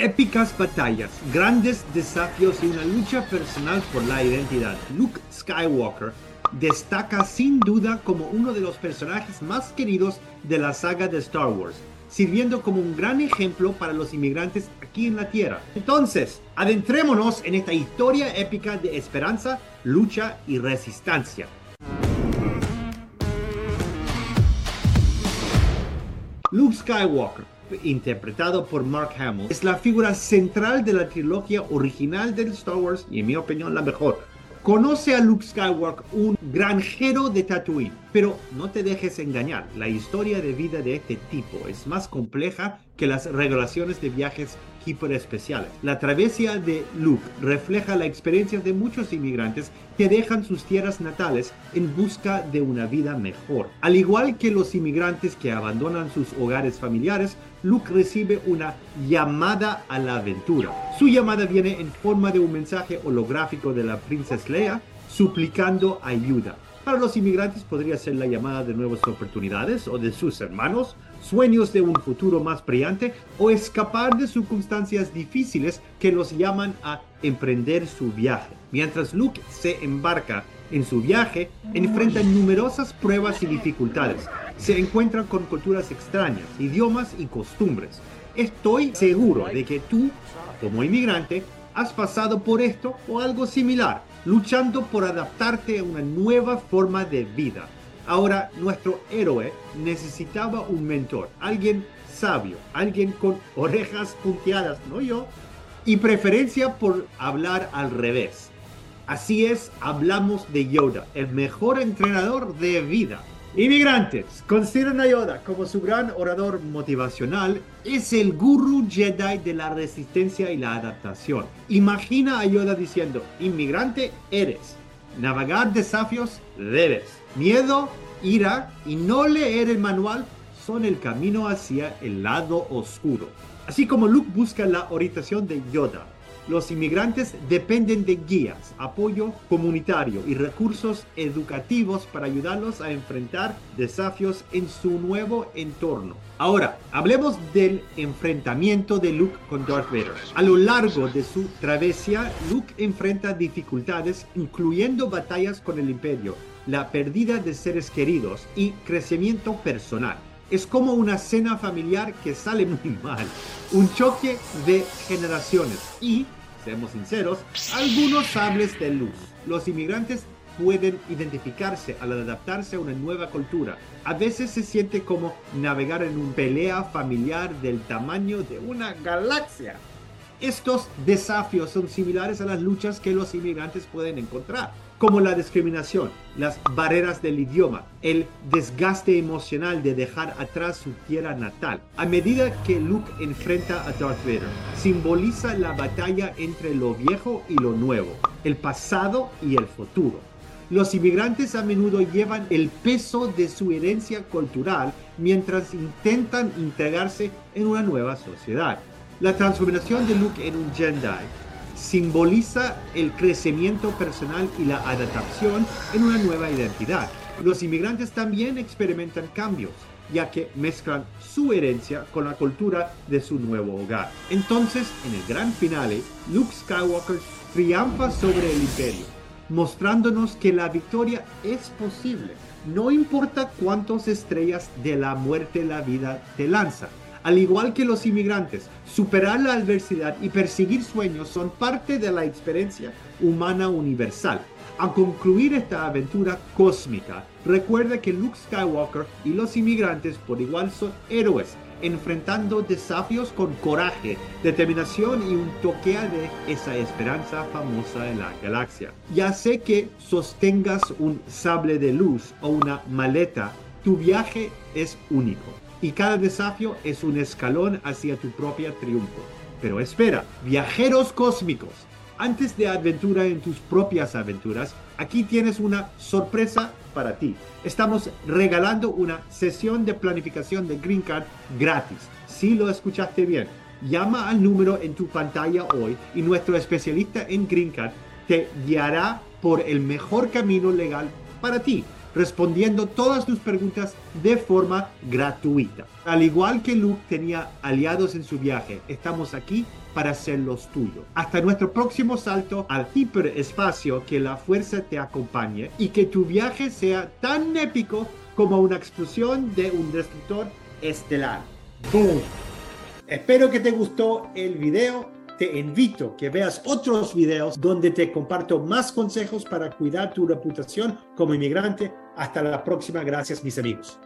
épicas batallas, grandes desafíos y una lucha personal por la identidad. Luke Skywalker destaca sin duda como uno de los personajes más queridos de la saga de Star Wars, sirviendo como un gran ejemplo para los inmigrantes aquí en la Tierra. Entonces, adentrémonos en esta historia épica de esperanza, lucha y resistencia. Luke Skywalker, interpretado por Mark Hamill, es la figura central de la trilogía original de Star Wars y en mi opinión la mejor. Conoce a Luke Skywalker, un granjero de Tatooine, pero no te dejes engañar, la historia de vida de este tipo es más compleja que las regulaciones de viajes hiper especiales. La travesía de Luke refleja la experiencia de muchos inmigrantes que dejan sus tierras natales en busca de una vida mejor. Al igual que los inmigrantes que abandonan sus hogares familiares, Luke recibe una llamada a la aventura. Su llamada viene en forma de un mensaje holográfico de la princesa Leia suplicando ayuda. Para los inmigrantes podría ser la llamada de nuevas oportunidades o de sus hermanos, sueños de un futuro más brillante o escapar de circunstancias difíciles que los llaman a emprender su viaje. Mientras Luke se embarca en su viaje, enfrenta numerosas pruebas y dificultades. Se encuentran con culturas extrañas, idiomas y costumbres. Estoy seguro de que tú, como inmigrante, has pasado por esto o algo similar, luchando por adaptarte a una nueva forma de vida. Ahora, nuestro héroe necesitaba un mentor, alguien sabio, alguien con orejas punteadas, no yo, y preferencia por hablar al revés. Así es, hablamos de Yoda, el mejor entrenador de vida. Inmigrantes, consideran a Yoda como su gran orador motivacional. Es el guru Jedi de la resistencia y la adaptación. Imagina a Yoda diciendo, inmigrante eres, navegar desafíos debes, miedo, ira y no leer el manual son el camino hacia el lado oscuro. Así como Luke busca la orientación de Yoda, los inmigrantes dependen de guías, apoyo comunitario y recursos educativos para ayudarlos a enfrentar desafíos en su nuevo entorno. Ahora, hablemos del enfrentamiento de Luke con Darth Vader. A lo largo de su travesía, Luke enfrenta dificultades, incluyendo batallas con el Imperio, la pérdida de seres queridos y crecimiento personal es como una cena familiar que sale muy mal. Un choque de generaciones y seamos sinceros, algunos sables de luz. Los inmigrantes pueden identificarse al adaptarse a una nueva cultura. A veces se siente como navegar en una pelea familiar del tamaño de una galaxia. Estos desafíos son similares a las luchas que los inmigrantes pueden encontrar como la discriminación, las barreras del idioma, el desgaste emocional de dejar atrás su tierra natal. A medida que Luke enfrenta a Darth Vader, simboliza la batalla entre lo viejo y lo nuevo, el pasado y el futuro. Los inmigrantes a menudo llevan el peso de su herencia cultural mientras intentan integrarse en una nueva sociedad. La transformación de Luke en un Jedi simboliza el crecimiento personal y la adaptación en una nueva identidad. Los inmigrantes también experimentan cambios, ya que mezclan su herencia con la cultura de su nuevo hogar. Entonces, en el gran finale, Luke Skywalker triunfa sobre el imperio, mostrándonos que la victoria es posible. No importa cuántas estrellas de la muerte la vida te lanza. Al igual que los inmigrantes, superar la adversidad y perseguir sueños son parte de la experiencia humana universal. Al concluir esta aventura cósmica, recuerda que Luke Skywalker y los inmigrantes por igual son héroes, enfrentando desafíos con coraje, determinación y un toque de esa esperanza famosa en la galaxia. Ya sé que sostengas un sable de luz o una maleta, tu viaje es único y cada desafío es un escalón hacia tu propio triunfo. Pero espera, viajeros cósmicos, antes de aventura en tus propias aventuras, aquí tienes una sorpresa para ti. Estamos regalando una sesión de planificación de Green Card gratis. Si lo escuchaste bien, llama al número en tu pantalla hoy y nuestro especialista en Green Card te guiará por el mejor camino legal para ti. Respondiendo todas tus preguntas de forma gratuita. Al igual que Luke tenía aliados en su viaje, estamos aquí para ser los tuyos. Hasta nuestro próximo salto al hiperespacio, que la fuerza te acompañe y que tu viaje sea tan épico como una explosión de un destructor estelar. ¡Boom! Espero que te gustó el video. Te invito que veas otros videos donde te comparto más consejos para cuidar tu reputación como inmigrante. Hasta la próxima. Gracias, mis amigos.